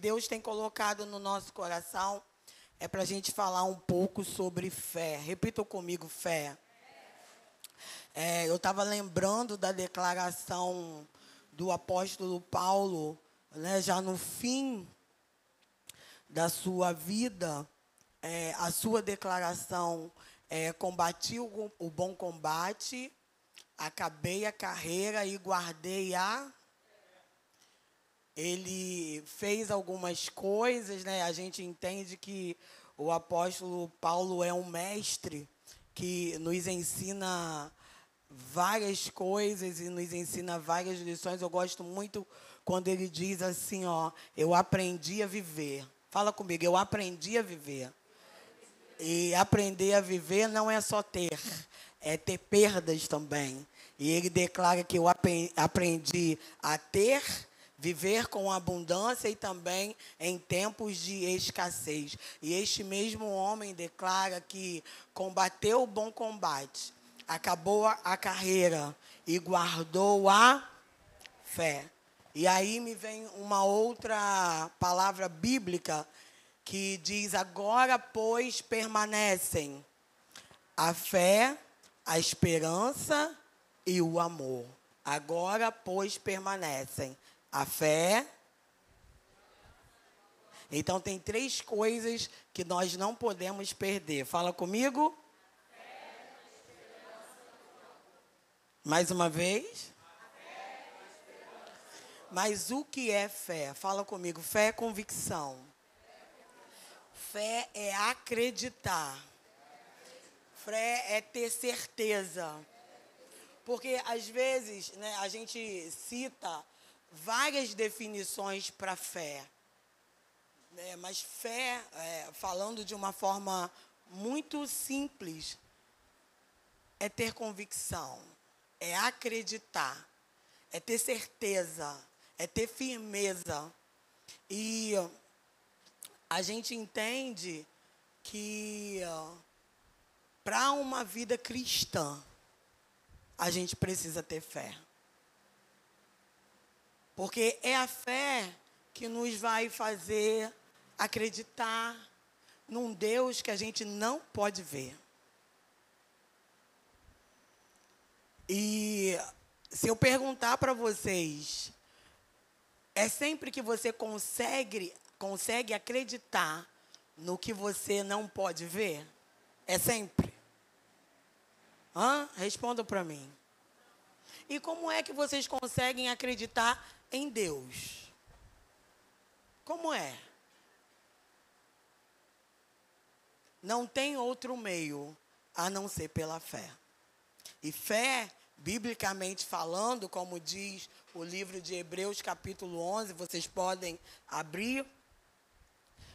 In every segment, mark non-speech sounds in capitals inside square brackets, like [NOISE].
Deus tem colocado no nosso coração é para a gente falar um pouco sobre fé. Repitam comigo, fé. É, eu estava lembrando da declaração do apóstolo Paulo, né, já no fim da sua vida, é, a sua declaração é, combati o, o bom combate, acabei a carreira e guardei a ele fez algumas coisas, né? A gente entende que o apóstolo Paulo é um mestre que nos ensina várias coisas e nos ensina várias lições. Eu gosto muito quando ele diz assim, ó, eu aprendi a viver. Fala comigo, eu aprendi a viver. E aprender a viver não é só ter, é ter perdas também. E ele declara que eu aprendi a ter viver com abundância e também em tempos de escassez. E este mesmo homem declara que combateu o bom combate, acabou a carreira e guardou a fé. E aí me vem uma outra palavra bíblica que diz: agora, pois, permanecem a fé, a esperança e o amor. Agora, pois, permanecem a fé. Então, tem três coisas que nós não podemos perder. Fala comigo. Mais uma vez. Mas o que é fé? Fala comigo. Fé é convicção. Fé é acreditar. Fé é ter certeza. Porque às vezes né, a gente cita várias definições para fé. É, mas fé, é, falando de uma forma muito simples, é ter convicção, é acreditar, é ter certeza, é ter firmeza. E a gente entende que para uma vida cristã, a gente precisa ter fé. Porque é a fé que nos vai fazer acreditar num Deus que a gente não pode ver. E se eu perguntar para vocês, é sempre que você consegue, consegue acreditar no que você não pode ver? É sempre. Hã? Respondam para mim. E como é que vocês conseguem acreditar em Deus. Como é? Não tem outro meio a não ser pela fé. E fé, biblicamente falando, como diz o livro de Hebreus, capítulo 11, vocês podem abrir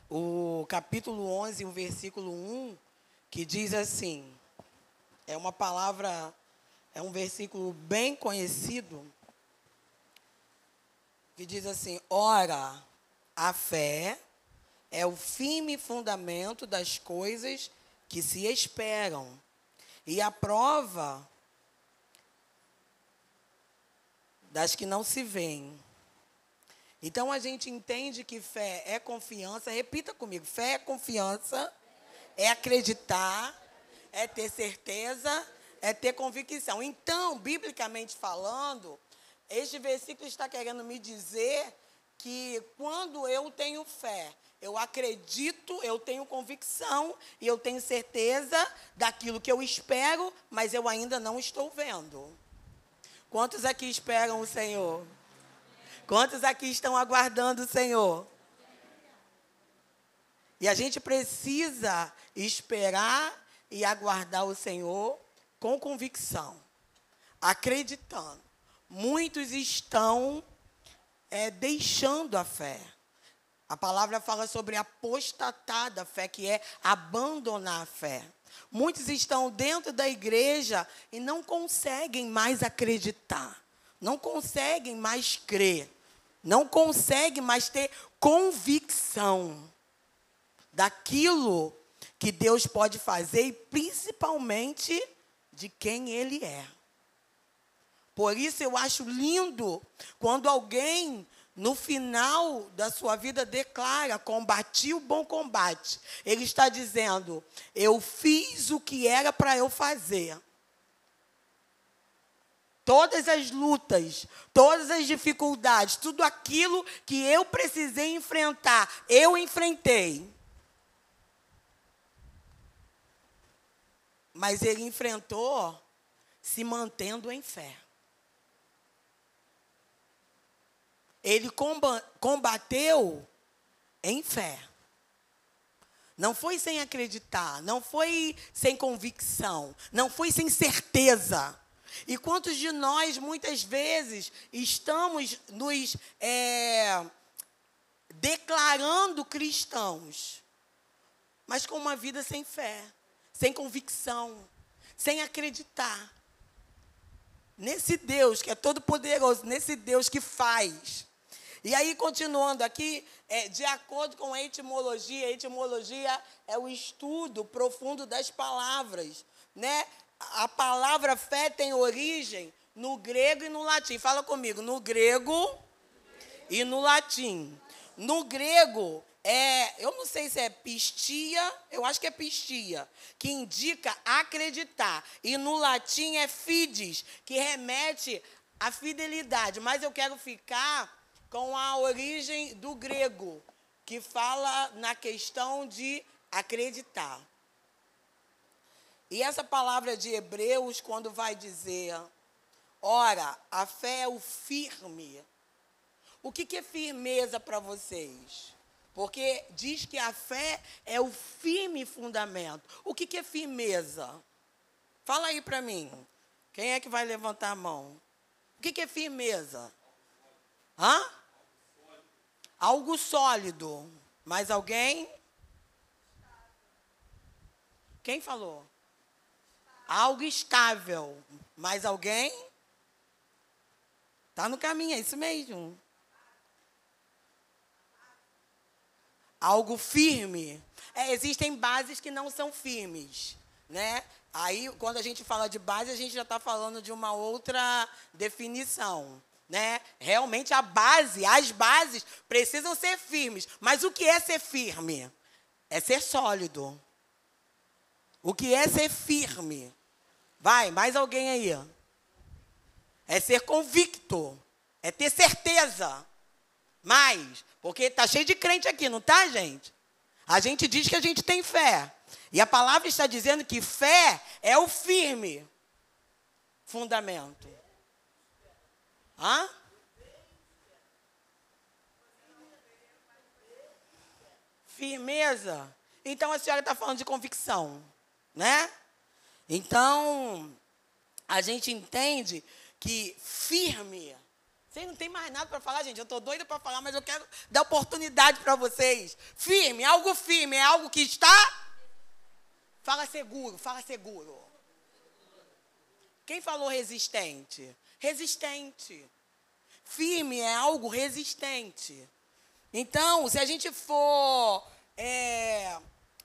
o capítulo 11, o versículo 1, que diz assim: é uma palavra, é um versículo bem conhecido, que diz assim: ora, a fé é o firme fundamento das coisas que se esperam e a prova das que não se veem. Então a gente entende que fé é confiança. Repita comigo: fé é confiança, é acreditar, é ter certeza, é ter convicção. Então, biblicamente falando, este versículo está querendo me dizer que quando eu tenho fé, eu acredito, eu tenho convicção e eu tenho certeza daquilo que eu espero, mas eu ainda não estou vendo. Quantos aqui esperam o Senhor? Quantos aqui estão aguardando o Senhor? E a gente precisa esperar e aguardar o Senhor com convicção, acreditando muitos estão é, deixando a fé. A palavra fala sobre apostatar da fé, que é abandonar a fé. Muitos estão dentro da igreja e não conseguem mais acreditar, não conseguem mais crer, não conseguem mais ter convicção daquilo que Deus pode fazer e principalmente de quem Ele é. Por isso eu acho lindo quando alguém no final da sua vida, declara: combati o bom combate. Ele está dizendo: eu fiz o que era para eu fazer. Todas as lutas, todas as dificuldades, tudo aquilo que eu precisei enfrentar, eu enfrentei. Mas ele enfrentou se mantendo em fé. Ele combateu em fé. Não foi sem acreditar, não foi sem convicção, não foi sem certeza. E quantos de nós, muitas vezes, estamos nos é, declarando cristãos, mas com uma vida sem fé, sem convicção, sem acreditar nesse Deus que é todo-poderoso, nesse Deus que faz. E aí, continuando aqui, é, de acordo com a etimologia, a etimologia é o estudo profundo das palavras. Né? A palavra fé tem origem no grego e no latim. Fala comigo, no grego e no latim. No grego, é, eu não sei se é pistia, eu acho que é pistia, que indica acreditar. E no latim é fides, que remete à fidelidade. Mas eu quero ficar com a origem do grego, que fala na questão de acreditar. E essa palavra de Hebreus, quando vai dizer, ora, a fé é o firme. O que, é firmeza para vocês? Porque diz que a fé é o firme fundamento. O que, é firmeza? Fala aí para mim. Quem é que vai levantar a mão? O que é firmeza? Hã? Algo sólido. Mais alguém? Quem falou? Algo estável. Mais alguém? Está no caminho, é isso mesmo. Algo firme. É, existem bases que não são firmes, né? Aí, quando a gente fala de base, a gente já está falando de uma outra definição. Né? Realmente a base, as bases precisam ser firmes. Mas o que é ser firme? É ser sólido. O que é ser firme? Vai, mais alguém aí? É ser convicto. É ter certeza. Mais, porque tá cheio de crente aqui, não tá, gente? A gente diz que a gente tem fé. E a palavra está dizendo que fé é o firme fundamento. Hã? Firmeza. Então a senhora está falando de convicção, né? Então, a gente entende que firme. Vocês não tem mais nada para falar, gente. Eu estou doida para falar, mas eu quero dar oportunidade para vocês. Firme, algo firme, é algo que está. Fala seguro, fala seguro. Quem falou resistente? Resistente. Firme é algo resistente. Então, se a gente for é,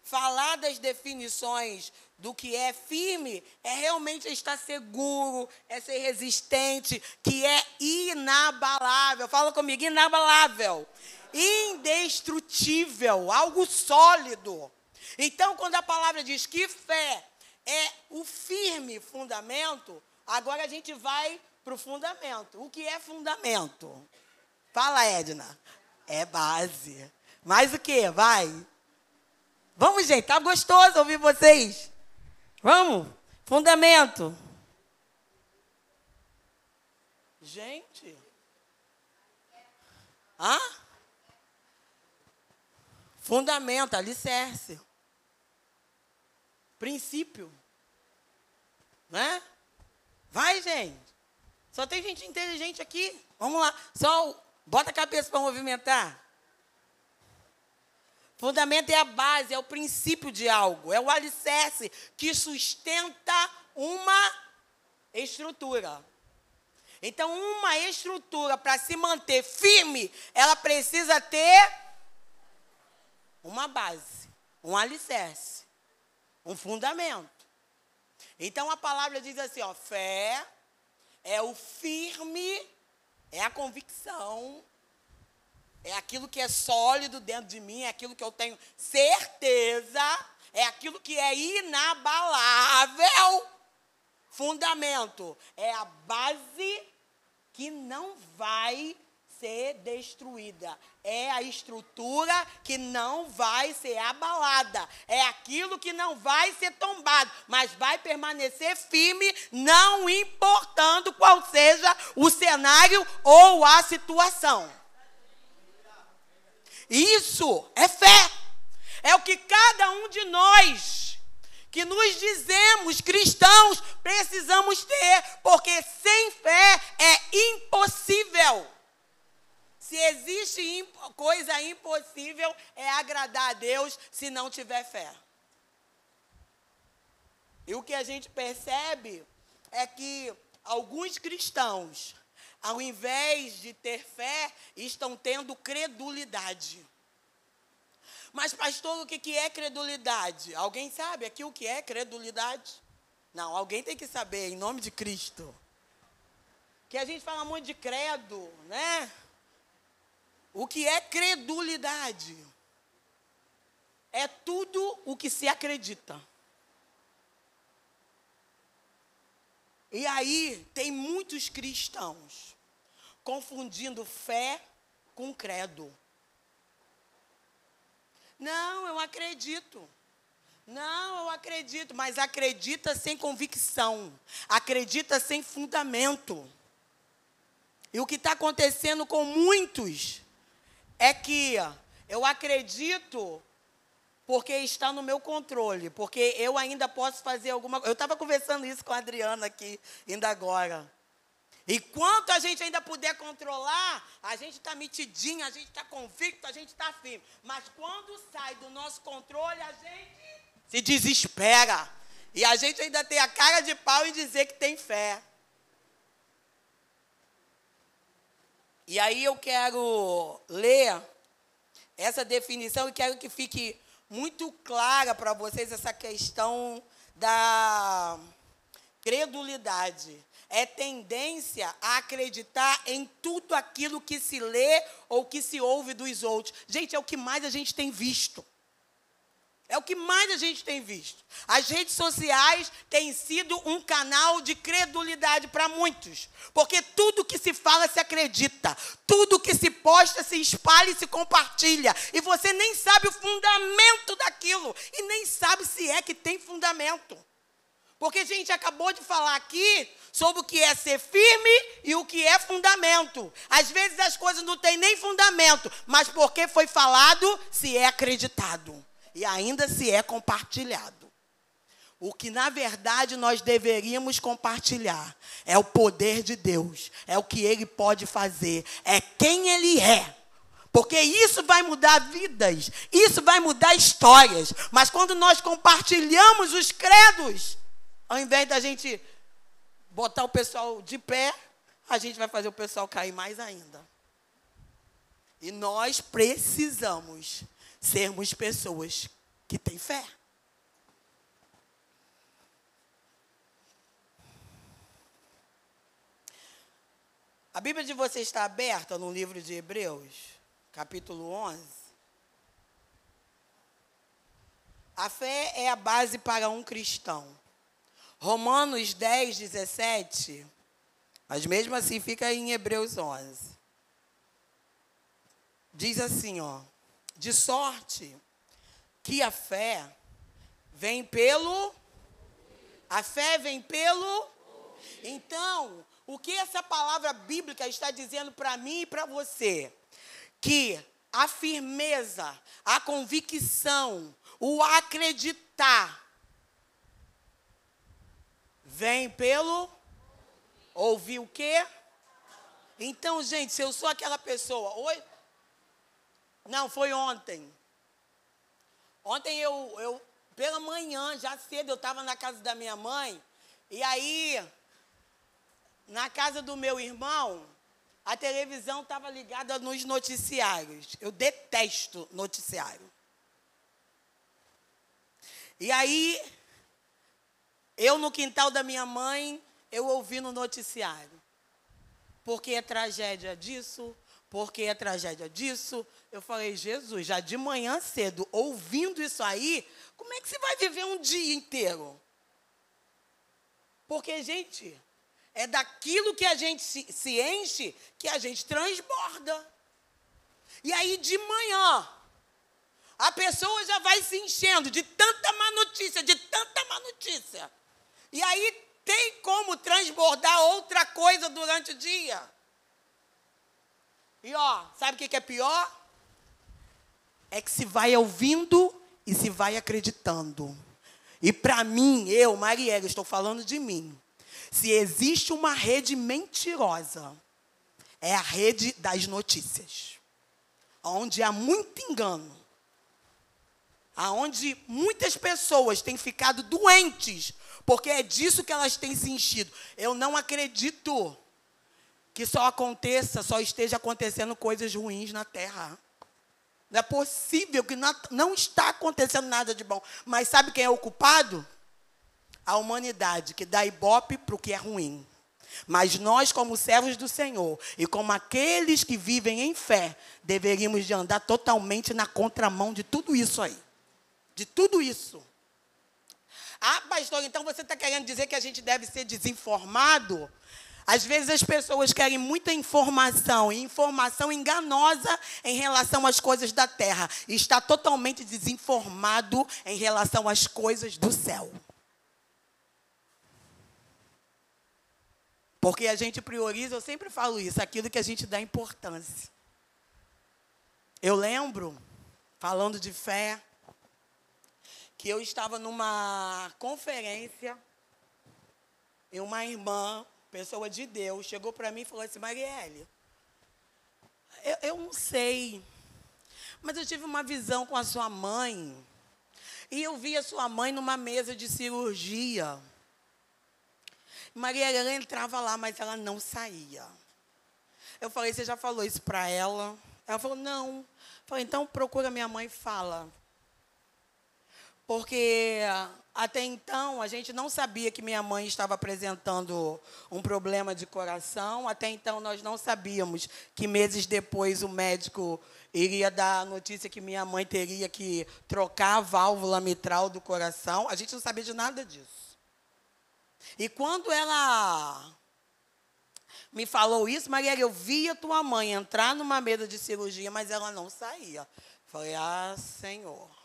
falar das definições do que é firme, é realmente estar seguro, é ser resistente, que é inabalável. Fala comigo, inabalável. Indestrutível, algo sólido. Então, quando a palavra diz que fé é o firme fundamento, agora a gente vai para o fundamento. O que é fundamento? Fala, Edna. É base. Mais o que? Vai. Vamos, gente. Tá gostoso ouvir vocês. Vamos. Fundamento. Gente. Hã? Fundamento, alicerce. Princípio. Né? Vai, gente. Só tem gente inteligente aqui. Vamos lá. Só bota a cabeça para movimentar. Fundamento é a base, é o princípio de algo, é o alicerce que sustenta uma estrutura. Então, uma estrutura para se manter firme, ela precisa ter uma base, um alicerce, um fundamento. Então a palavra diz assim, ó, fé, é o firme, é a convicção É aquilo que é sólido dentro de mim, é aquilo que eu tenho certeza, é aquilo que é inabalável. Fundamento é a base que não vai ser destruída. É a estrutura que não vai ser abalada. É aquilo que não vai ser tombado, mas vai permanecer firme, não importando qual seja o cenário ou a situação. Isso é fé. É o que cada um de nós que nos dizemos cristãos precisamos ter, porque sem fé é impossível. Se existe coisa impossível, é agradar a Deus se não tiver fé. E o que a gente percebe é que alguns cristãos, ao invés de ter fé, estão tendo credulidade. Mas, pastor, o que é credulidade? Alguém sabe aqui o que é credulidade? Não, alguém tem que saber, em nome de Cristo. Que a gente fala muito de credo, né? O que é credulidade? É tudo o que se acredita. E aí tem muitos cristãos confundindo fé com credo. Não, eu acredito. Não, eu acredito, mas acredita sem convicção, acredita sem fundamento. E o que está acontecendo com muitos é que eu acredito porque está no meu controle, porque eu ainda posso fazer alguma coisa. Eu estava conversando isso com a Adriana aqui, ainda agora. Enquanto a gente ainda puder controlar, a gente está mitidinho, a gente está convicto, a gente está firme. Mas quando sai do nosso controle, a gente se desespera. E a gente ainda tem a cara de pau em dizer que tem fé. E aí eu quero ler essa definição e quero que fique muito clara para vocês essa questão da credulidade. É tendência a acreditar em tudo aquilo que se lê ou que se ouve dos outros. Gente, é o que mais a gente tem visto. É o que mais a gente tem visto. As redes sociais têm sido um canal de credulidade para muitos. Porque tudo que se fala se acredita. Tudo que se posta se espalha e se compartilha. E você nem sabe o fundamento daquilo. E nem sabe se é que tem fundamento. Porque a gente acabou de falar aqui sobre o que é ser firme e o que é fundamento. Às vezes as coisas não têm nem fundamento, mas porque foi falado, se é acreditado e ainda se é compartilhado. O que na verdade nós deveríamos compartilhar é o poder de Deus, é o que Ele pode fazer, é quem Ele é. Porque isso vai mudar vidas, isso vai mudar histórias. Mas quando nós compartilhamos os credos, ao invés da gente botar o pessoal de pé, a gente vai fazer o pessoal cair mais ainda. E nós precisamos sermos pessoas que têm fé. A Bíblia de vocês está aberta no livro de Hebreus, capítulo 11. A fé é a base para um cristão. Romanos 10, 17. Mas mesmo assim fica em Hebreus 11. Diz assim, ó. De sorte que a fé vem pelo. A fé vem pelo. Então, o que essa palavra bíblica está dizendo para mim e para você? Que a firmeza, a convicção, o acreditar vem pelo ouvir o quê? Então, gente, se eu sou aquela pessoa, oi, não, foi ontem. Ontem eu, eu pela manhã, já cedo, eu estava na casa da minha mãe. E aí, na casa do meu irmão, a televisão estava ligada nos noticiários. Eu detesto noticiário. E aí, eu no quintal da minha mãe, eu ouvi no noticiário. Porque é tragédia disso, porque a tragédia disso, eu falei, Jesus, já de manhã cedo, ouvindo isso aí, como é que você vai viver um dia inteiro? Porque, gente, é daquilo que a gente se, se enche que a gente transborda. E aí, de manhã, a pessoa já vai se enchendo de tanta má notícia, de tanta má notícia. E aí tem como transbordar outra coisa durante o dia. E ó, sabe o que é pior? É que se vai ouvindo e se vai acreditando. E para mim, eu, Mariela, estou falando de mim. Se existe uma rede mentirosa, é a rede das notícias. Onde há muito engano. Onde muitas pessoas têm ficado doentes, porque é disso que elas têm se enchido. Eu não acredito que só aconteça, só esteja acontecendo coisas ruins na terra. Não é possível que não, não está acontecendo nada de bom. Mas sabe quem é o culpado? A humanidade, que dá ibope para o que é ruim. Mas nós, como servos do Senhor e como aqueles que vivem em fé, deveríamos de andar totalmente na contramão de tudo isso aí. De tudo isso. Ah, pastor, então você está querendo dizer que a gente deve ser desinformado? Às vezes as pessoas querem muita informação, e informação enganosa em relação às coisas da terra, e está totalmente desinformado em relação às coisas do céu. Porque a gente prioriza, eu sempre falo isso, aquilo que a gente dá importância. Eu lembro, falando de fé, que eu estava numa conferência e uma irmã pessoa de Deus, chegou para mim e falou assim: Marielle, eu, eu não sei, mas eu tive uma visão com a sua mãe. E eu vi a sua mãe numa mesa de cirurgia. Maria ela entrava lá, mas ela não saía. Eu falei, você já falou isso para ela? Ela falou, não. Eu falei, então procura minha mãe e fala. Porque até então, a gente não sabia que minha mãe estava apresentando um problema de coração. Até então, nós não sabíamos que meses depois o médico iria dar a notícia que minha mãe teria que trocar a válvula mitral do coração. A gente não sabia de nada disso. E quando ela me falou isso, Maria, eu via tua mãe entrar numa mesa de cirurgia, mas ela não saía. Falei, ah, Senhor.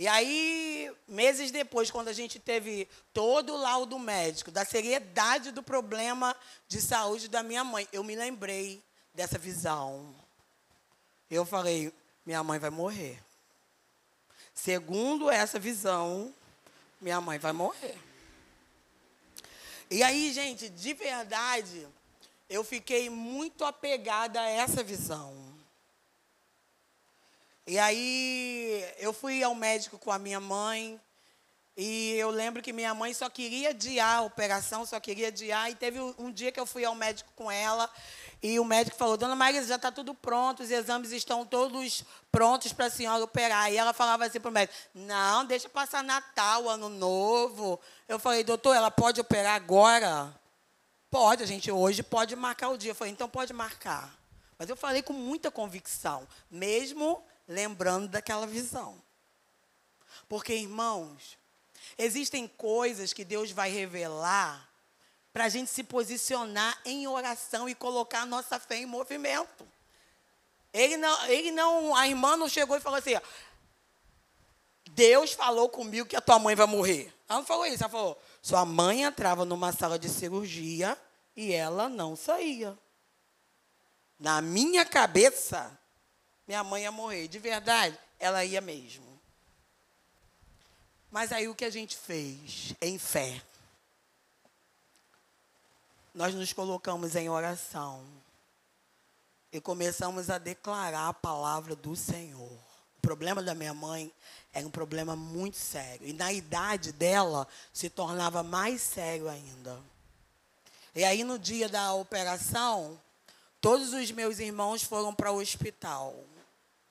E aí, meses depois, quando a gente teve todo o laudo médico, da seriedade do problema de saúde da minha mãe, eu me lembrei dessa visão. Eu falei: minha mãe vai morrer. Segundo essa visão, minha mãe vai morrer. E aí, gente, de verdade, eu fiquei muito apegada a essa visão. E aí eu fui ao médico com a minha mãe. E eu lembro que minha mãe só queria adiar a operação, só queria adiar. E teve um dia que eu fui ao médico com ela. E o médico falou: Dona Maria, já está tudo pronto, os exames estão todos prontos para a senhora operar. E ela falava assim para o médico: Não, deixa passar Natal, Ano Novo. Eu falei: Doutor, ela pode operar agora? Pode, a gente hoje pode marcar o dia. Eu falei: Então pode marcar. Mas eu falei com muita convicção, mesmo lembrando daquela visão. Porque, irmãos, existem coisas que Deus vai revelar para a gente se posicionar em oração e colocar a nossa fé em movimento. Ele não, ele não, a irmã não chegou e falou assim: Deus falou comigo que a tua mãe vai morrer. Ela não falou isso, ela falou: sua mãe entrava numa sala de cirurgia e ela não saía. Na minha cabeça, minha mãe ia morrer. De verdade, ela ia mesmo. Mas aí o que a gente fez em fé? Nós nos colocamos em oração e começamos a declarar a palavra do Senhor. O problema da minha mãe era um problema muito sério. E na idade dela se tornava mais sério ainda. E aí no dia da operação, todos os meus irmãos foram para o hospital.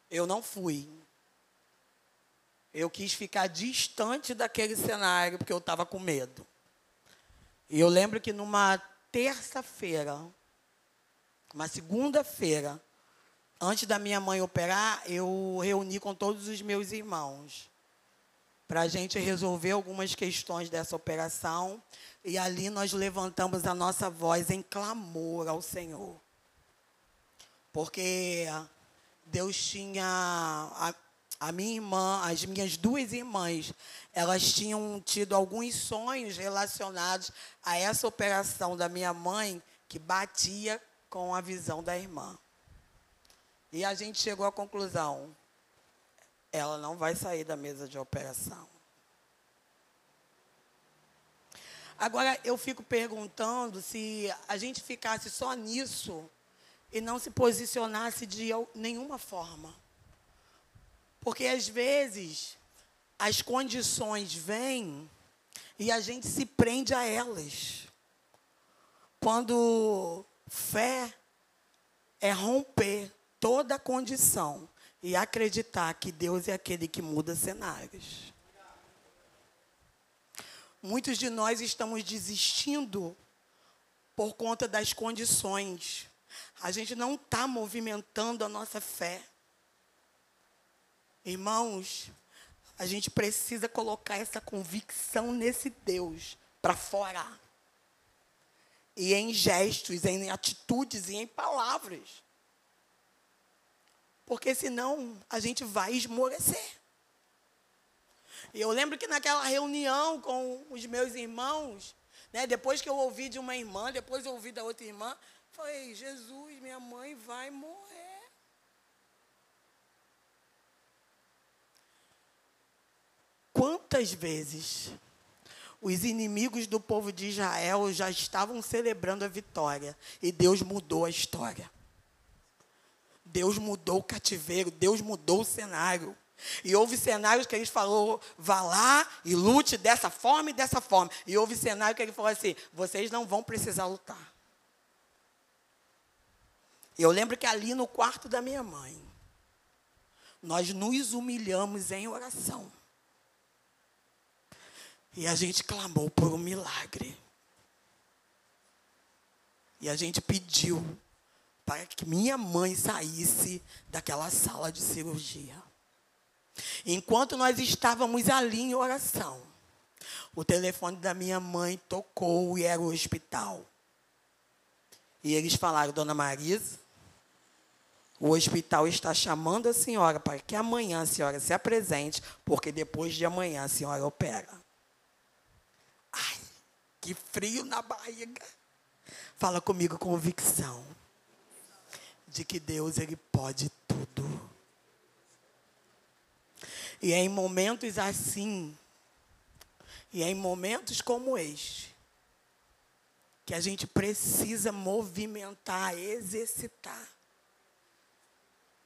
Eu não fui. Eu quis ficar distante daquele cenário porque eu estava com medo. E eu lembro que numa terça-feira, uma segunda-feira, antes da minha mãe operar, eu reuni com todos os meus irmãos para a gente resolver algumas questões dessa operação. E ali nós levantamos a nossa voz em clamor ao Senhor. Porque Deus tinha. A, a minha irmã, as minhas duas irmãs, elas tinham tido alguns sonhos relacionados a essa operação da minha mãe que batia com a visão da irmã. E a gente chegou à conclusão: ela não vai sair da mesa de operação. Agora, eu fico perguntando se a gente ficasse só nisso e não se posicionasse de nenhuma forma. Porque, às vezes, as condições vêm e a gente se prende a elas. Quando fé é romper toda condição e acreditar que Deus é aquele que muda cenários. Muitos de nós estamos desistindo por conta das condições. A gente não está movimentando a nossa fé. Irmãos, a gente precisa colocar essa convicção nesse Deus para fora. E em gestos, em atitudes e em palavras. Porque senão a gente vai esmorecer. E eu lembro que naquela reunião com os meus irmãos, né, depois que eu ouvi de uma irmã, depois eu ouvi da outra irmã, falei, Jesus, minha mãe vai morrer. Quantas vezes os inimigos do povo de Israel já estavam celebrando a vitória e Deus mudou a história? Deus mudou o cativeiro, Deus mudou o cenário. E houve cenários que ele falou, vá lá e lute dessa forma e dessa forma. E houve cenário que ele falou assim, vocês não vão precisar lutar. Eu lembro que ali no quarto da minha mãe, nós nos humilhamos em oração. E a gente clamou por um milagre. E a gente pediu para que minha mãe saísse daquela sala de cirurgia. Enquanto nós estávamos ali em oração, o telefone da minha mãe tocou e era o hospital. E eles falaram, dona Marisa, o hospital está chamando a senhora para que amanhã a senhora se apresente, porque depois de amanhã a senhora opera. Ai, que frio na barriga. Fala comigo com convicção de que Deus ele pode tudo. E é em momentos assim, e é em momentos como este, que a gente precisa movimentar, exercitar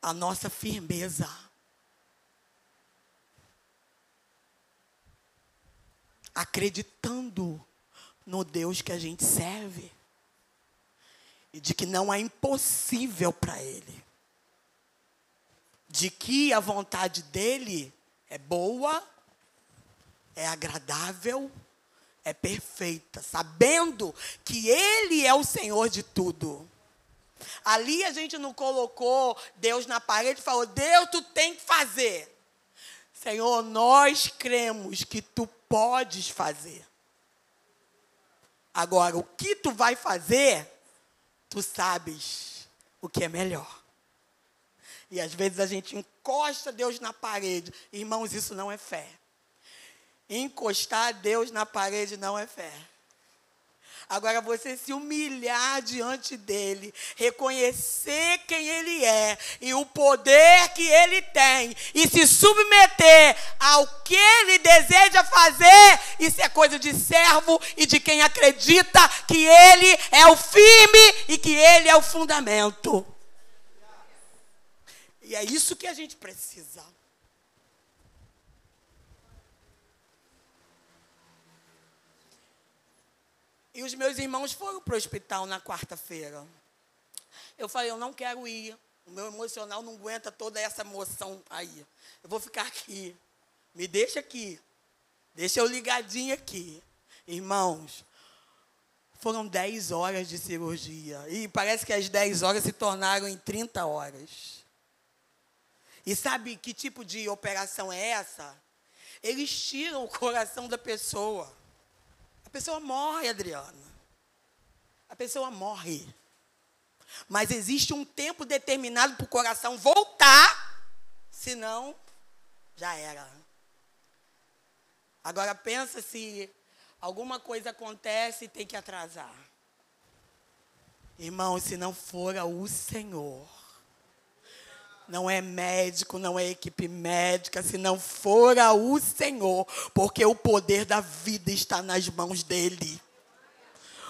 a nossa firmeza. Acreditando no Deus que a gente serve e de que não é impossível para Ele, de que a vontade dEle é boa, é agradável, é perfeita, sabendo que Ele é o Senhor de tudo. Ali a gente não colocou Deus na parede e falou: Deus, tu tem que fazer. Senhor, nós cremos que tu podes fazer. Agora, o que tu vai fazer, tu sabes o que é melhor. E às vezes a gente encosta Deus na parede. Irmãos, isso não é fé. Encostar Deus na parede não é fé. Agora você se humilhar diante dele, reconhecer quem ele é e o poder que ele tem e se submeter ao que ele deseja fazer, isso é coisa de servo e de quem acredita que ele é o firme e que ele é o fundamento. E é isso que a gente precisa. E os meus irmãos foram para o hospital na quarta-feira. Eu falei, eu não quero ir. O meu emocional não aguenta toda essa emoção aí. Eu vou ficar aqui. Me deixa aqui. Deixa eu ligadinho aqui. Irmãos, Foram 10 horas de cirurgia. E parece que as 10 horas se tornaram em 30 horas. E sabe que tipo de operação é essa? Eles tiram o coração da pessoa. Pessoa morre, Adriana. A pessoa morre. Mas existe um tempo determinado para o coração voltar, senão já era. Agora pensa se alguma coisa acontece e tem que atrasar. Irmão, se não for o Senhor, não é médico, não é equipe médica, se não for o Senhor, porque o poder da vida está nas mãos dele.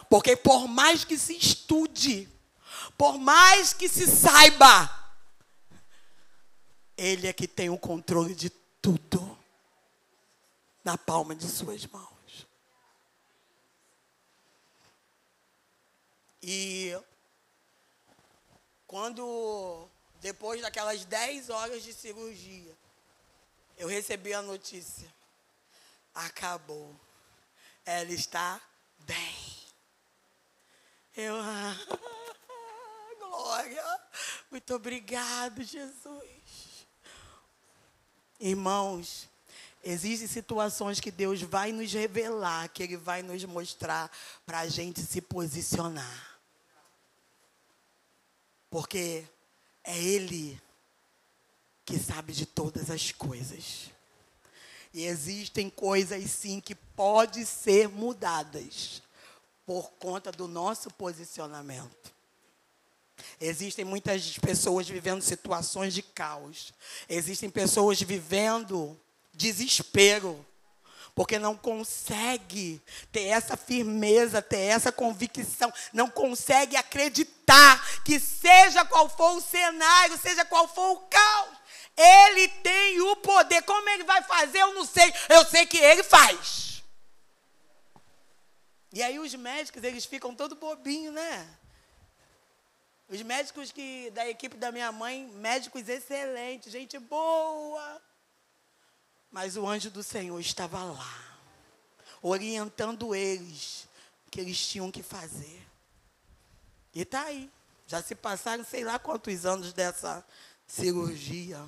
Porque por mais que se estude, por mais que se saiba, ele é que tem o controle de tudo na palma de suas mãos. E quando, depois daquelas 10 horas de cirurgia, eu recebi a notícia: acabou. Ela está bem. Eu, [LAUGHS] ah, glória. Muito obrigado, Jesus. Irmãos, Existem situações que Deus vai nos revelar, que Ele vai nos mostrar para a gente se posicionar. Porque é Ele que sabe de todas as coisas. E existem coisas sim que podem ser mudadas por conta do nosso posicionamento. Existem muitas pessoas vivendo situações de caos. Existem pessoas vivendo desespero, porque não consegue ter essa firmeza, ter essa convicção, não consegue acreditar que seja qual for o cenário, seja qual for o caos, ele tem o poder. Como ele vai fazer, eu não sei. Eu sei que ele faz. E aí os médicos, eles ficam todo bobinho, né? Os médicos que da equipe da minha mãe, médicos excelentes, gente boa. Mas o anjo do Senhor estava lá, orientando eles o que eles tinham que fazer. E está aí. Já se passaram sei lá quantos anos dessa cirurgia.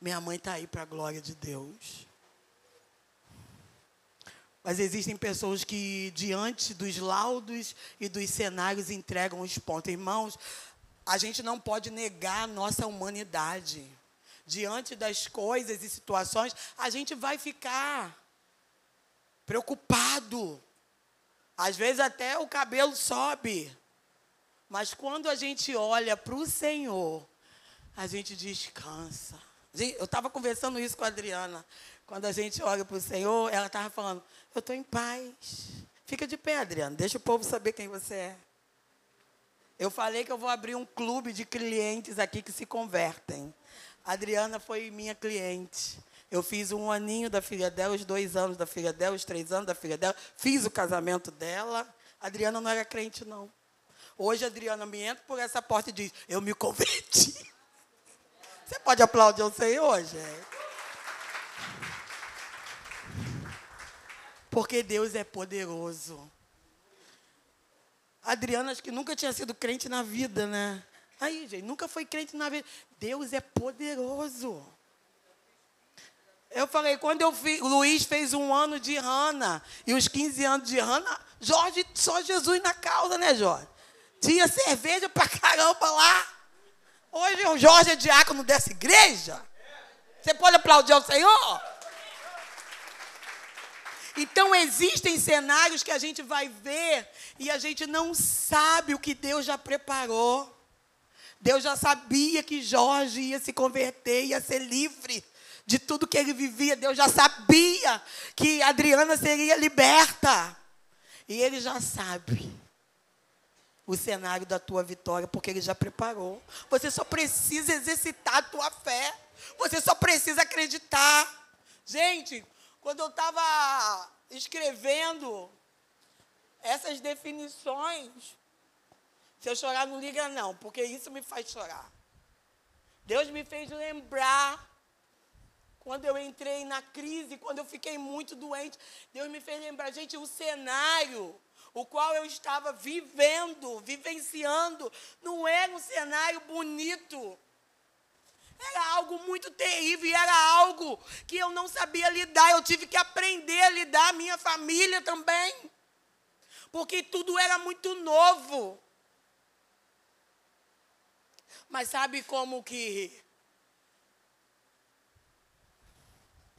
Minha mãe está aí para a glória de Deus. Mas existem pessoas que, diante dos laudos e dos cenários, entregam os pontos. Irmãos, a gente não pode negar a nossa humanidade diante das coisas e situações, a gente vai ficar preocupado. Às vezes até o cabelo sobe. Mas quando a gente olha para o Senhor, a gente descansa. Eu estava conversando isso com a Adriana. Quando a gente olha para o Senhor, ela estava falando: Eu estou em paz. Fica de pé, Adriana. Deixa o povo saber quem você é. Eu falei que eu vou abrir um clube de clientes aqui que se convertem. A Adriana foi minha cliente. Eu fiz um aninho da filha dela, os dois anos da filha dela, os três anos da filha dela. Fiz o casamento dela. A Adriana não era crente, não. Hoje a Adriana me entra por essa porta e diz: Eu me converti. [LAUGHS] Você pode aplaudir o Senhor, gente? Porque Deus é poderoso. A Adriana, acho que nunca tinha sido crente na vida, né? Aí, gente, nunca foi crente na vida. Deus é poderoso. Eu falei, quando eu fiz, Luiz fez um ano de Rana, e os 15 anos de Rana, Jorge, só Jesus na causa, né, Jorge? Tinha cerveja pra caramba lá. Hoje o Jorge é diácono dessa igreja. Você pode aplaudir ao Senhor? Então existem cenários que a gente vai ver e a gente não sabe o que Deus já preparou. Deus já sabia que Jorge ia se converter, ia ser livre de tudo que ele vivia. Deus já sabia que Adriana seria liberta. E ele já sabe o cenário da tua vitória, porque ele já preparou. Você só precisa exercitar a tua fé. Você só precisa acreditar. Gente, quando eu estava escrevendo essas definições, se eu chorar, não liga não, porque isso me faz chorar. Deus me fez lembrar quando eu entrei na crise, quando eu fiquei muito doente. Deus me fez lembrar, gente, o cenário, o qual eu estava vivendo, vivenciando, não era um cenário bonito. Era algo muito terrível era algo que eu não sabia lidar. Eu tive que aprender a lidar, minha família também. Porque tudo era muito novo. Mas sabe como que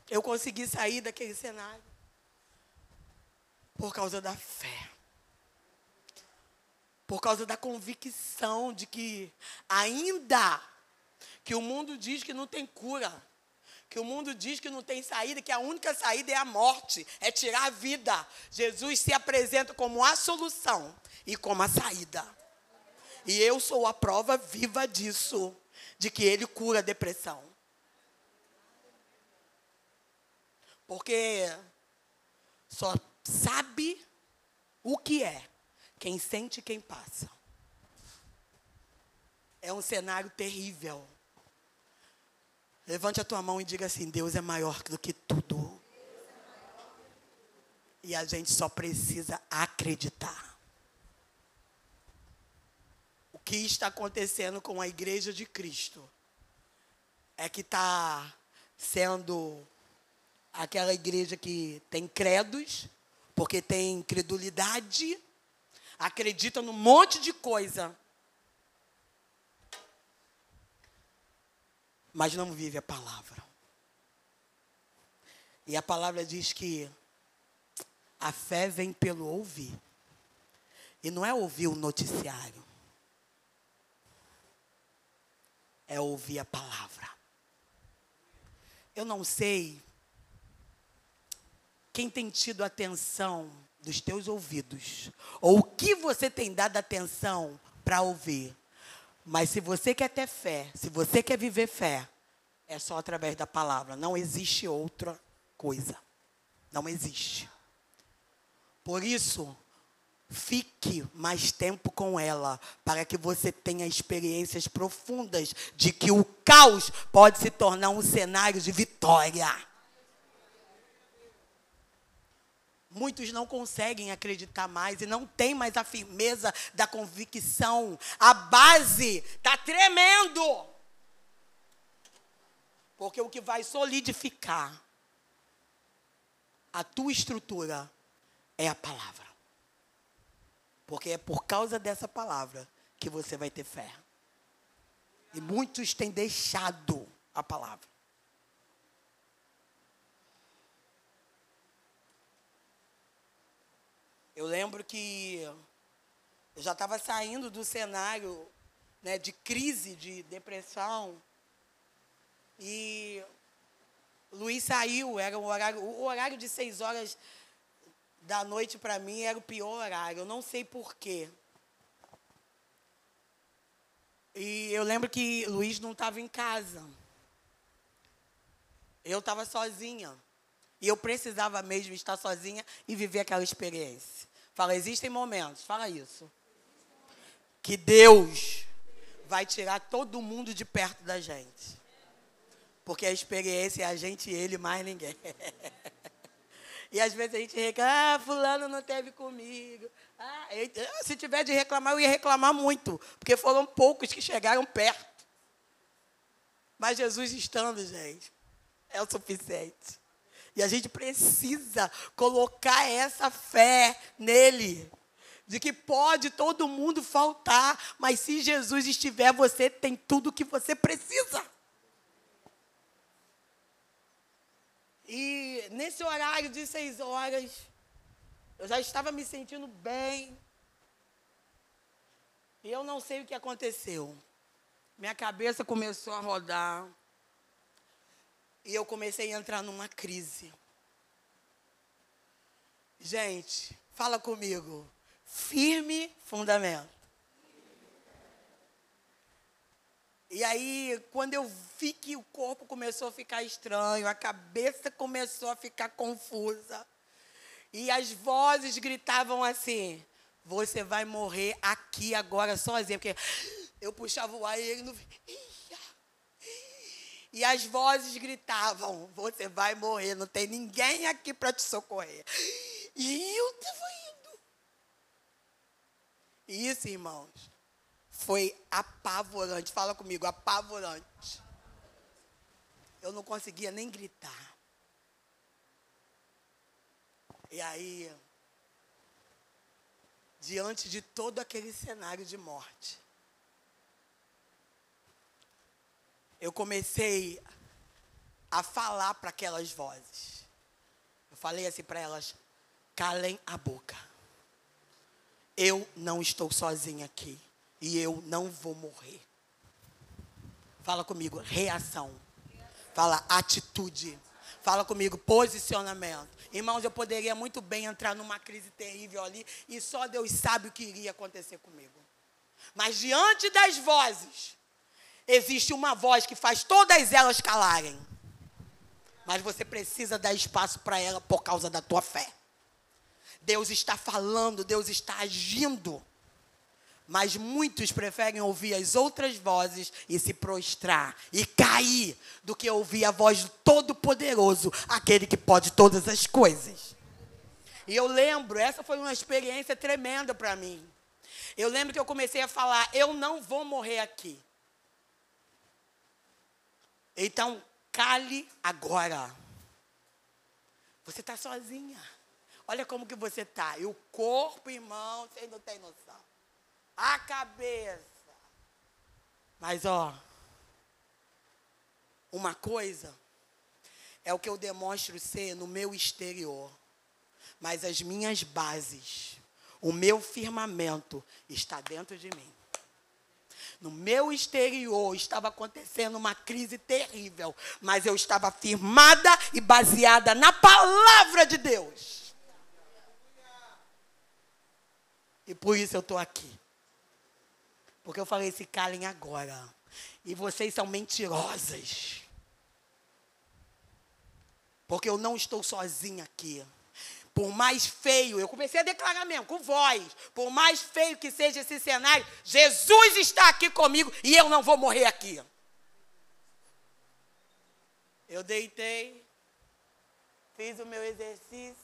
eu consegui sair daquele cenário? Por causa da fé. Por causa da convicção de que ainda que o mundo diz que não tem cura, que o mundo diz que não tem saída, que a única saída é a morte, é tirar a vida. Jesus se apresenta como a solução e como a saída. E eu sou a prova viva disso, de que ele cura a depressão. Porque só sabe o que é quem sente quem passa. É um cenário terrível. Levante a tua mão e diga assim: Deus é maior do que tudo. E a gente só precisa acreditar. O que está acontecendo com a igreja de Cristo é que está sendo aquela igreja que tem credos, porque tem credulidade, acredita num monte de coisa, mas não vive a palavra. E a palavra diz que a fé vem pelo ouvir. E não é ouvir o noticiário. É ouvir a palavra. Eu não sei quem tem tido atenção dos teus ouvidos, ou o que você tem dado atenção para ouvir. Mas se você quer ter fé, se você quer viver fé, é só através da palavra. Não existe outra coisa. Não existe. Por isso, fique mais tempo com ela, para que você tenha experiências profundas de que o caos pode se tornar um cenário de vitória. Muitos não conseguem acreditar mais e não têm mais a firmeza da convicção. A base está tremendo. Porque o que vai solidificar a tua estrutura é a palavra. Porque é por causa dessa palavra que você vai ter fé. E muitos têm deixado a palavra. Eu lembro que eu já estava saindo do cenário né, de crise, de depressão. E Luiz saiu, era o horário, o horário de seis horas da noite para mim era o pior horário. Eu não sei porquê. E eu lembro que Luiz não estava em casa. Eu estava sozinha. E eu precisava mesmo estar sozinha e viver aquela experiência. Fala, existem momentos, fala isso. Que Deus vai tirar todo mundo de perto da gente. Porque a experiência é a gente e ele, mais ninguém. [LAUGHS] E às vezes a gente reclama, ah, fulano não teve comigo. Ah, se tiver de reclamar, eu ia reclamar muito, porque foram poucos que chegaram perto. Mas Jesus estando, gente, é o suficiente. E a gente precisa colocar essa fé nele. De que pode todo mundo faltar, mas se Jesus estiver, você tem tudo o que você precisa. E nesse horário de seis horas, eu já estava me sentindo bem. E eu não sei o que aconteceu. Minha cabeça começou a rodar. E eu comecei a entrar numa crise. Gente, fala comigo. Firme fundamento. E aí, quando eu vi que o corpo começou a ficar estranho, a cabeça começou a ficar confusa, e as vozes gritavam assim: Você vai morrer aqui agora sozinho. Porque eu puxava o ar e ele não. E as vozes gritavam: Você vai morrer, não tem ninguém aqui para te socorrer. E eu estava indo. Isso, irmãos, foi apavorante. Fala comigo, apavorante. Eu não conseguia nem gritar. E aí, diante de todo aquele cenário de morte, eu comecei a falar para aquelas vozes. Eu falei assim para elas: calem a boca. Eu não estou sozinha aqui. E eu não vou morrer. Fala comigo, reação. Fala atitude. Fala comigo, posicionamento. Irmãos, eu poderia muito bem entrar numa crise terrível ali e só Deus sabe o que iria acontecer comigo. Mas diante das vozes, existe uma voz que faz todas elas calarem. Mas você precisa dar espaço para ela por causa da tua fé. Deus está falando, Deus está agindo. Mas muitos preferem ouvir as outras vozes e se prostrar e cair do que ouvir a voz do Todo-Poderoso, aquele que pode todas as coisas. E eu lembro, essa foi uma experiência tremenda para mim. Eu lembro que eu comecei a falar: eu não vou morrer aqui. Então, cale agora. Você está sozinha. Olha como que você está. E o corpo, irmão, você não tem noção a cabeça. Mas ó, uma coisa é o que eu demonstro ser no meu exterior, mas as minhas bases, o meu firmamento está dentro de mim. No meu exterior estava acontecendo uma crise terrível, mas eu estava firmada e baseada na palavra de Deus. E por isso eu estou aqui. Porque eu falei, se calem agora. E vocês são mentirosas. Porque eu não estou sozinha aqui. Por mais feio, eu comecei a declarar mesmo, com voz. Por mais feio que seja esse cenário, Jesus está aqui comigo e eu não vou morrer aqui. Eu deitei, fiz o meu exercício.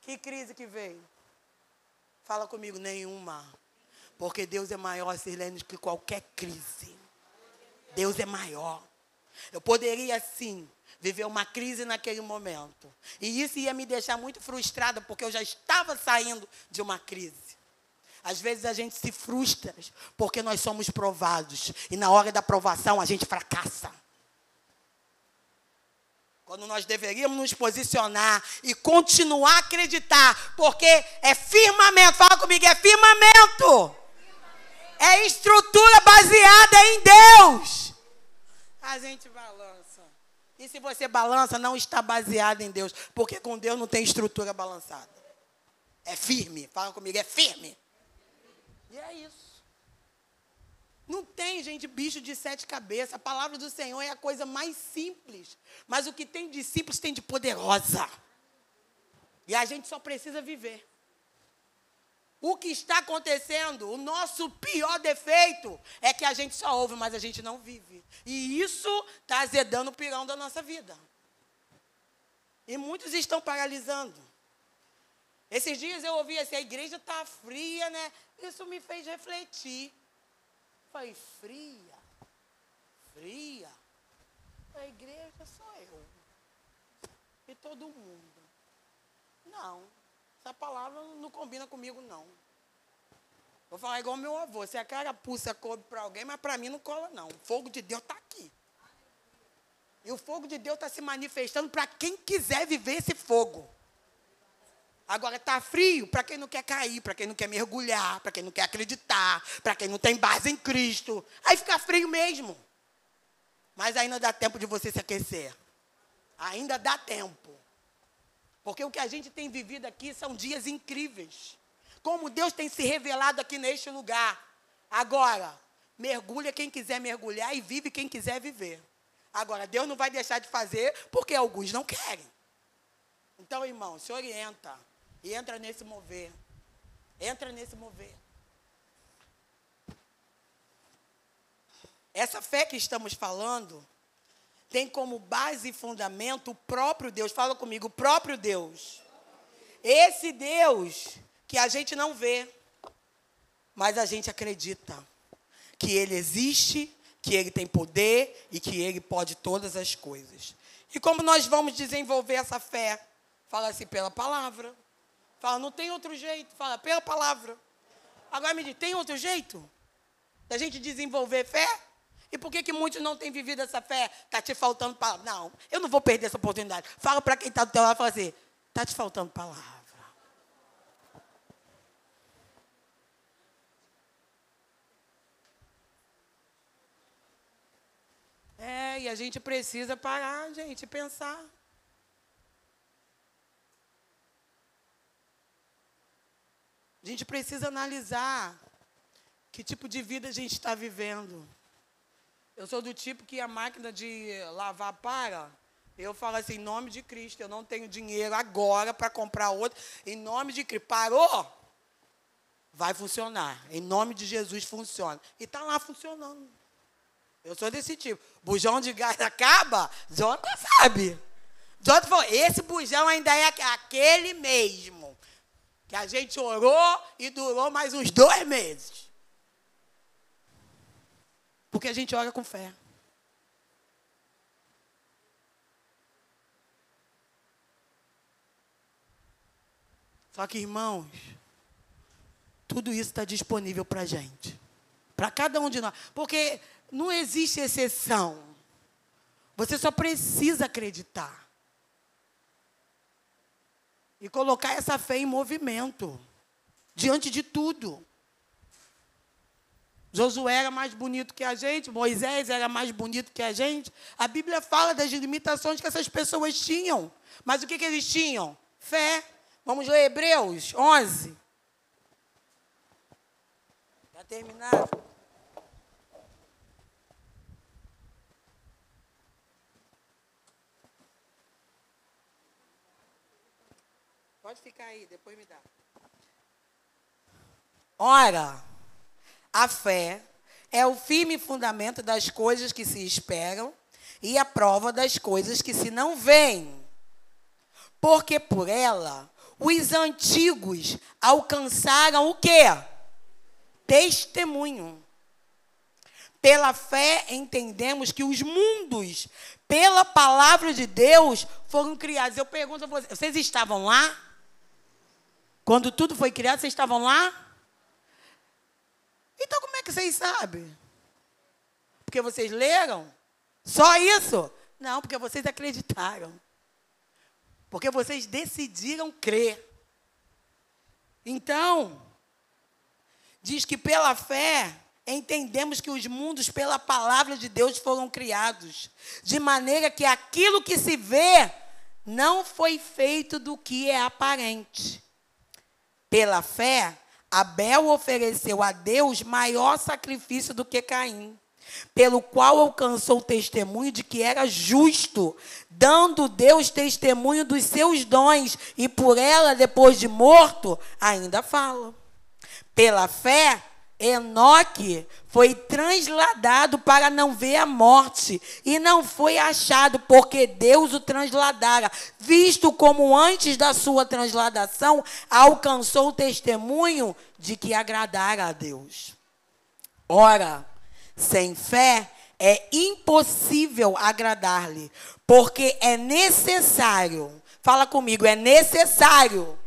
Que crise que veio? Fala comigo, nenhuma. Porque Deus é maior, Sirlene, que qualquer crise. Deus é maior. Eu poderia, sim, viver uma crise naquele momento. E isso ia me deixar muito frustrada, porque eu já estava saindo de uma crise. Às vezes a gente se frustra porque nós somos provados. E na hora da provação a gente fracassa. Quando nós deveríamos nos posicionar e continuar a acreditar, porque é firmamento. Fala comigo, é firmamento. É estrutura baseada em Deus. A gente balança. E se você balança, não está baseado em Deus. Porque com Deus não tem estrutura balançada. É firme. Fala comigo, é firme. E é isso. Não tem, gente, bicho de sete cabeças. A palavra do Senhor é a coisa mais simples. Mas o que tem de simples tem de poderosa. E a gente só precisa viver o que está acontecendo, o nosso pior defeito é que a gente só ouve, mas a gente não vive. E isso está azedando o pirão da nossa vida. E muitos estão paralisando. Esses dias eu ouvi assim, a igreja está fria, né? Isso me fez refletir. Falei, fria? Fria? A igreja sou eu. E todo mundo. Não. Essa palavra não combina comigo, não. Vou falar igual meu avô. Se a carapuça coube para alguém, mas para mim não cola, não. O fogo de Deus está aqui. E o fogo de Deus está se manifestando para quem quiser viver esse fogo. Agora está frio para quem não quer cair, para quem não quer mergulhar, para quem não quer acreditar, para quem não tem base em Cristo. Aí fica frio mesmo. Mas ainda dá tempo de você se aquecer. Ainda dá tempo. Porque o que a gente tem vivido aqui são dias incríveis. Como Deus tem se revelado aqui neste lugar. Agora, mergulha quem quiser mergulhar e vive quem quiser viver. Agora, Deus não vai deixar de fazer porque alguns não querem. Então, irmão, se orienta e entra nesse mover. Entra nesse mover. Essa fé que estamos falando tem como base e fundamento o próprio Deus. Fala comigo, o próprio Deus. Esse Deus que a gente não vê, mas a gente acredita que Ele existe, que Ele tem poder e que Ele pode todas as coisas. E como nós vamos desenvolver essa fé? Fala assim, pela palavra. Fala, não tem outro jeito. Fala, pela palavra. Agora me diz, tem outro jeito? Da gente desenvolver fé? E por que, que muitos não têm vivido essa fé? Está te faltando palavra. Não, eu não vou perder essa oportunidade. Fala para quem está do teu lado e fala assim, está te faltando palavra. É, e a gente precisa parar, gente, pensar. A gente precisa analisar que tipo de vida a gente está vivendo. Eu sou do tipo que a máquina de lavar para. Eu falo assim, em nome de Cristo, eu não tenho dinheiro agora para comprar outro. Em nome de Cristo. Parou? Vai funcionar. Em nome de Jesus funciona. E está lá funcionando. Eu sou desse tipo. Bujão de gás acaba, Jota sabe. Jota falou, esse bujão ainda é aquele mesmo. Que a gente orou e durou mais uns dois meses. Porque a gente ora com fé. Só que, irmãos, tudo isso está disponível para a gente. Para cada um de nós. Porque não existe exceção. Você só precisa acreditar. E colocar essa fé em movimento. Diante de tudo. Josué era mais bonito que a gente, Moisés era mais bonito que a gente. A Bíblia fala das limitações que essas pessoas tinham. Mas o que, que eles tinham? Fé. Vamos ler Hebreus 11. Para terminar. Pode ficar aí, depois me dá. Ora, a fé é o firme fundamento das coisas que se esperam e a prova das coisas que se não veem. Porque por ela os antigos alcançaram o quê? Testemunho. Pela fé entendemos que os mundos, pela palavra de Deus, foram criados. Eu pergunto a vocês, vocês estavam lá? Quando tudo foi criado, vocês estavam lá? Então como é que vocês sabem? Porque vocês leram? Só isso? Não, porque vocês acreditaram. Porque vocês decidiram crer. Então, diz que pela fé entendemos que os mundos pela palavra de Deus foram criados, de maneira que aquilo que se vê não foi feito do que é aparente. Pela fé, Abel ofereceu a Deus maior sacrifício do que Caim, pelo qual alcançou o testemunho de que era justo, dando Deus testemunho dos seus dons, e por ela, depois de morto, ainda fala. Pela fé, Enoque foi transladado para não ver a morte e não foi achado porque Deus o transladara, visto como antes da sua transladação alcançou o testemunho de que agradara a Deus. Ora, sem fé é impossível agradar-lhe, porque é necessário. Fala comigo, é necessário.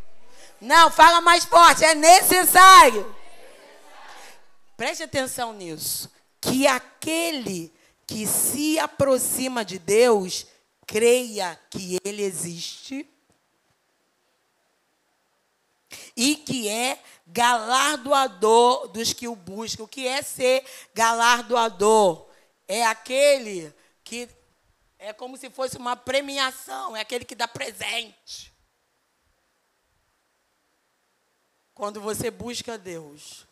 Não, fala mais forte, é necessário Preste atenção nisso. Que aquele que se aproxima de Deus creia que Ele existe e que é galardoador dos que o buscam. O que é ser galardoador? É aquele que é como se fosse uma premiação, é aquele que dá presente. Quando você busca Deus,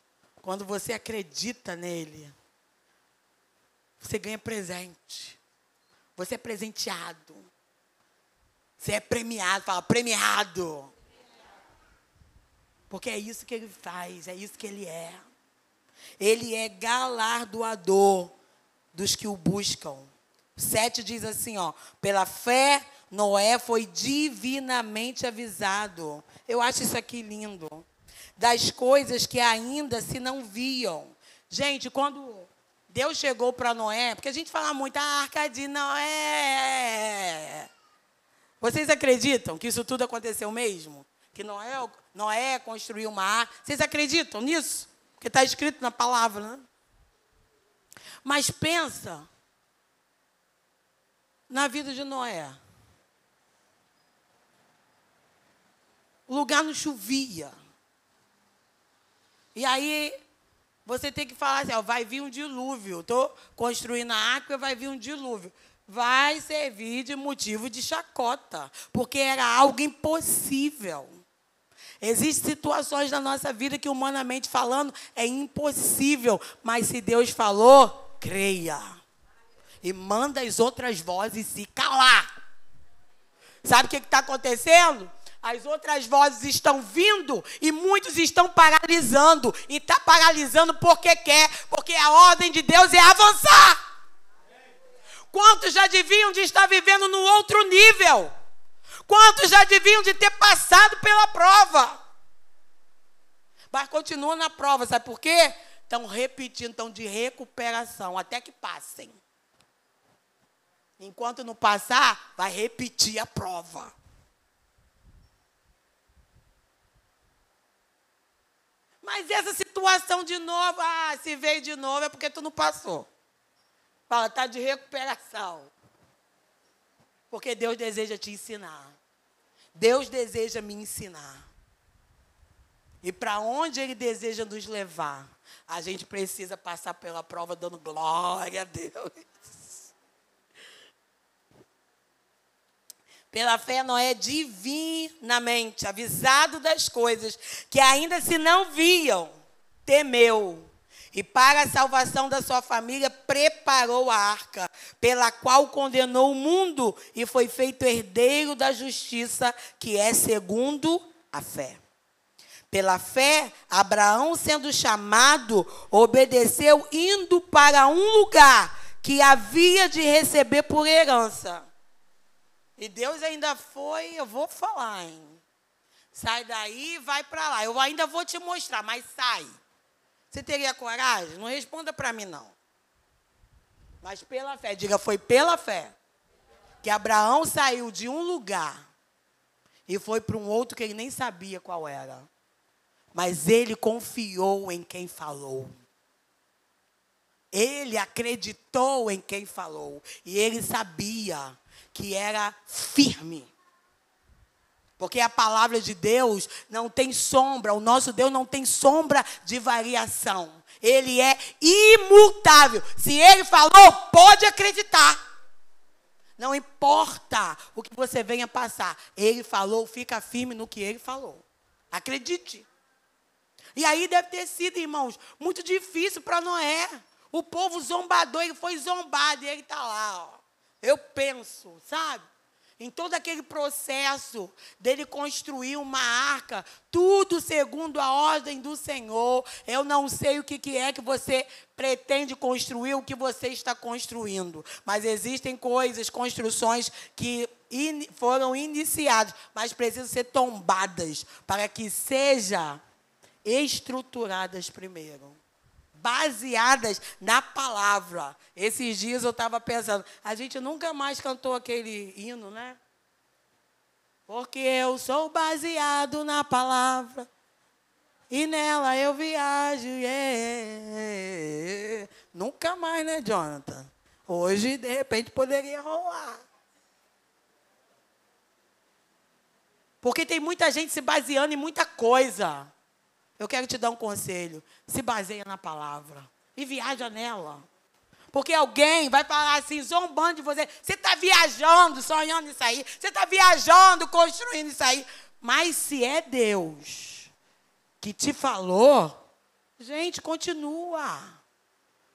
quando você acredita nele, você ganha presente. Você é presenteado. Você é premiado. Fala, premiado. Porque é isso que ele faz, é isso que ele é. Ele é galardoador dos que o buscam. Sete diz assim, ó, pela fé Noé foi divinamente avisado. Eu acho isso aqui lindo das coisas que ainda se não viam. Gente, quando Deus chegou para Noé, porque a gente fala muito, a arca de Noé. Vocês acreditam que isso tudo aconteceu mesmo? Que Noé, Noé construiu uma arca? Vocês acreditam nisso? Porque está escrito na palavra, né? Mas pensa na vida de Noé. O lugar não chovia. E aí você tem que falar assim, ó, vai vir um dilúvio. Estou construindo a arca, vai vir um dilúvio. Vai servir de motivo de chacota, porque era algo impossível. Existem situações na nossa vida que, humanamente falando, é impossível, mas se Deus falou, creia. E manda as outras vozes se calar. Sabe o que está acontecendo? As outras vozes estão vindo e muitos estão paralisando. E está paralisando porque quer, porque a ordem de Deus é avançar. Quantos já deviam de estar vivendo no outro nível? Quantos já deviam de ter passado pela prova? Mas continuam na prova, sabe por quê? Estão repetindo, estão de recuperação, até que passem. Enquanto não passar, vai repetir a prova. Mas essa situação de novo, ah, se veio de novo é porque tu não passou. Fala, está de recuperação. Porque Deus deseja te ensinar. Deus deseja me ensinar. E para onde Ele deseja nos levar, a gente precisa passar pela prova dando glória a Deus. Pela fé, Noé divinamente, avisado das coisas que ainda se não viam, temeu. E para a salvação da sua família, preparou a arca, pela qual condenou o mundo e foi feito herdeiro da justiça, que é segundo a fé. Pela fé, Abraão, sendo chamado, obedeceu, indo para um lugar que havia de receber por herança. E Deus ainda foi, eu vou falar, hein? Sai daí vai para lá. Eu ainda vou te mostrar, mas sai. Você teria coragem? Não responda para mim, não. Mas pela fé, diga, foi pela fé que Abraão saiu de um lugar e foi para um outro que ele nem sabia qual era. Mas ele confiou em quem falou. Ele acreditou em quem falou. E ele sabia que era firme. Porque a palavra de Deus não tem sombra, o nosso Deus não tem sombra de variação. Ele é imutável. Se ele falou, pode acreditar. Não importa o que você venha passar. Ele falou, fica firme no que ele falou. Acredite. E aí deve ter sido, irmãos, muito difícil para Noé. O povo zombador, ele foi zombado e ele está lá, ó. Eu penso, sabe? Em todo aquele processo dele construir uma arca, tudo segundo a ordem do Senhor. Eu não sei o que, que é que você pretende construir, o que você está construindo. Mas existem coisas, construções que in, foram iniciadas, mas precisam ser tombadas para que seja estruturadas primeiro. Baseadas na palavra. Esses dias eu estava pensando, a gente nunca mais cantou aquele hino, né? Porque eu sou baseado na palavra. E nela eu viajo. Yeah. Nunca mais, né, Jonathan? Hoje, de repente, poderia rolar. Porque tem muita gente se baseando em muita coisa. Eu quero te dar um conselho. Se baseia na palavra e viaja nela. Porque alguém vai falar assim, zombando de você. Você está viajando, sonhando isso aí. Você está viajando, construindo isso aí. Mas se é Deus que te falou, gente, continua.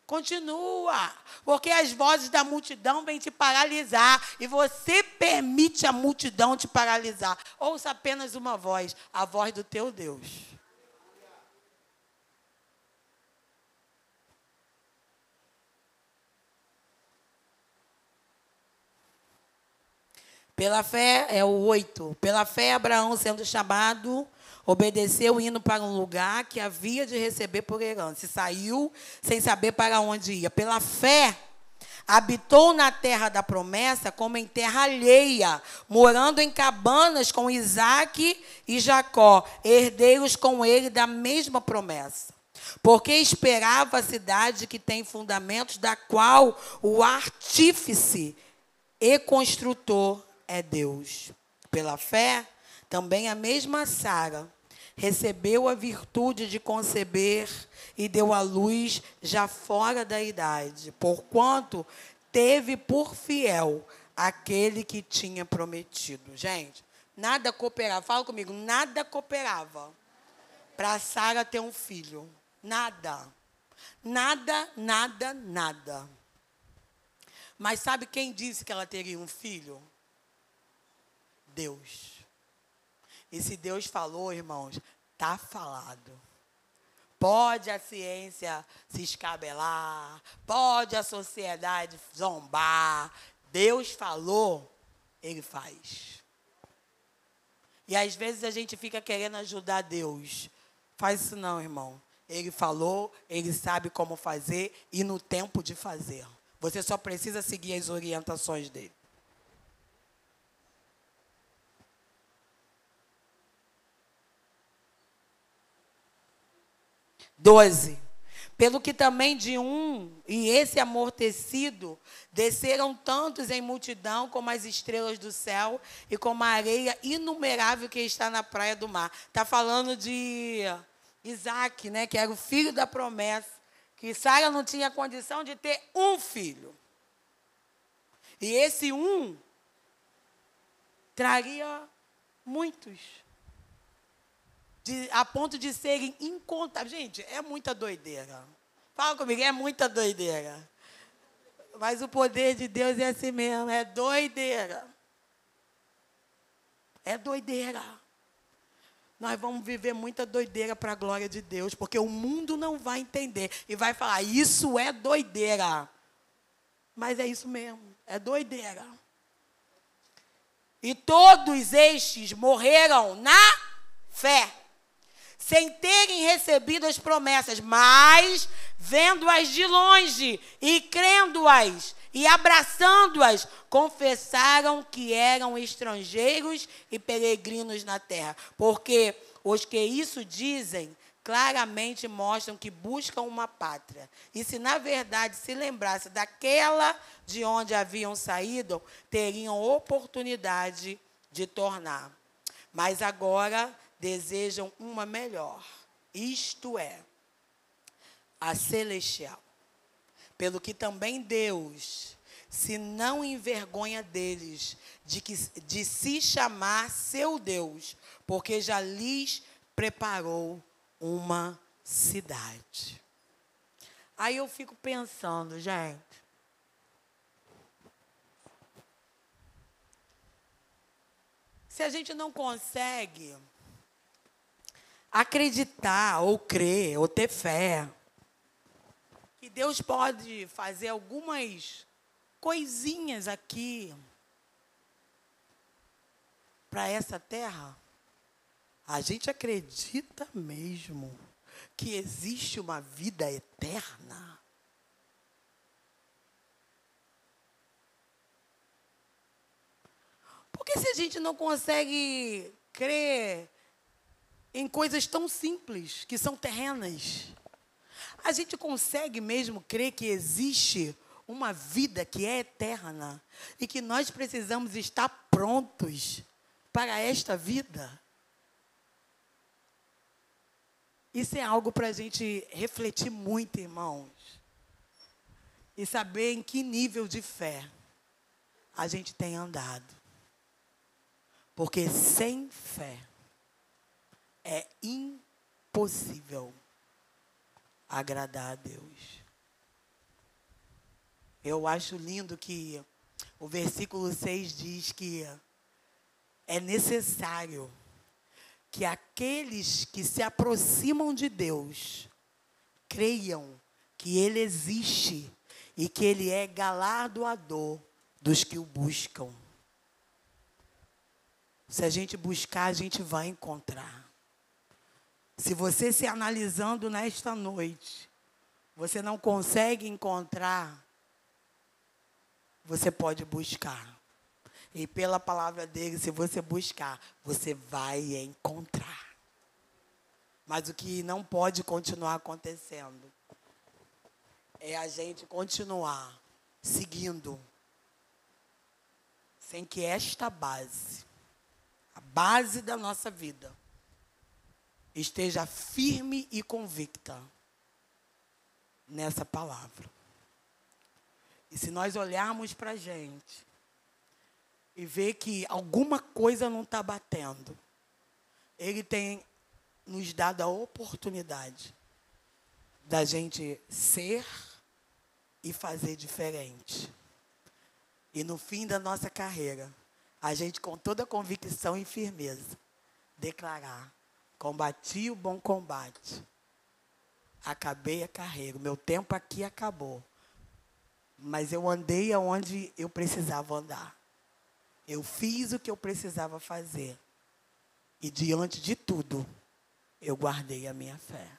Continua. Porque as vozes da multidão vêm te paralisar. E você permite a multidão te paralisar. Ouça apenas uma voz, a voz do teu Deus. Pela fé, é o 8. Pela fé, Abraão, sendo chamado, obedeceu indo para um lugar que havia de receber por herança. E saiu sem saber para onde ia. Pela fé, habitou na terra da promessa como em terra alheia, morando em cabanas com Isaac e Jacó, herdeiros com ele da mesma promessa. Porque esperava a cidade que tem fundamentos, da qual o artífice e construtor é Deus. Pela fé, também a mesma Sara recebeu a virtude de conceber e deu à luz já fora da idade, porquanto teve por fiel aquele que tinha prometido. Gente, nada cooperava. Fala comigo, nada cooperava para Sara ter um filho. Nada. Nada, nada, nada. Mas sabe quem disse que ela teria um filho? Deus. E se Deus falou, irmãos, está falado. Pode a ciência se escabelar, pode a sociedade zombar. Deus falou, ele faz. E às vezes a gente fica querendo ajudar Deus. Faz isso não, irmão. Ele falou, ele sabe como fazer e no tempo de fazer. Você só precisa seguir as orientações dele. 12. Pelo que também de um, e esse amortecido, desceram tantos em multidão como as estrelas do céu e como a areia inumerável que está na praia do mar. Está falando de Isaac, né, que era o filho da promessa, que Sara não tinha condição de ter um filho. E esse um traria muitos de, a ponto de serem incontáveis. Gente, é muita doideira. Fala comigo, é muita doideira. Mas o poder de Deus é assim mesmo, é doideira. É doideira. Nós vamos viver muita doideira para a glória de Deus, porque o mundo não vai entender e vai falar: isso é doideira. Mas é isso mesmo, é doideira. E todos estes morreram na fé sem terem recebido as promessas, mas vendo-as de longe e crendo-as e abraçando-as, confessaram que eram estrangeiros e peregrinos na terra. Porque os que isso dizem claramente mostram que buscam uma pátria. E se na verdade se lembrasse daquela de onde haviam saído, teriam oportunidade de tornar. Mas agora desejam uma melhor, isto é, a celestial. Pelo que também Deus se não envergonha deles, de, que, de se chamar seu Deus, porque já lhes preparou uma cidade. Aí eu fico pensando, gente. Se a gente não consegue acreditar, ou crer, ou ter fé, que Deus pode fazer algumas coisinhas aqui para essa terra, a gente acredita mesmo que existe uma vida eterna? Porque se a gente não consegue crer em coisas tão simples, que são terrenas. A gente consegue mesmo crer que existe uma vida que é eterna e que nós precisamos estar prontos para esta vida? Isso é algo para a gente refletir muito, irmãos. E saber em que nível de fé a gente tem andado. Porque sem fé, é impossível agradar a Deus. Eu acho lindo que o versículo 6 diz que é necessário que aqueles que se aproximam de Deus creiam que Ele existe e que Ele é galardoador dos que o buscam. Se a gente buscar, a gente vai encontrar. Se você se analisando nesta noite, você não consegue encontrar, você pode buscar. E pela palavra dele, se você buscar, você vai encontrar. Mas o que não pode continuar acontecendo é a gente continuar seguindo sem que esta base, a base da nossa vida, esteja firme e convicta nessa palavra. E se nós olharmos para a gente e ver que alguma coisa não está batendo, Ele tem nos dado a oportunidade da gente ser e fazer diferente. E no fim da nossa carreira, a gente com toda convicção e firmeza declarar: combati o bom combate, acabei a carreira, meu tempo aqui acabou. Mas eu andei aonde eu precisava andar. Eu fiz o que eu precisava fazer. E diante de tudo, eu guardei a minha fé.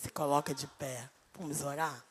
Se coloca de pé. Vamos orar?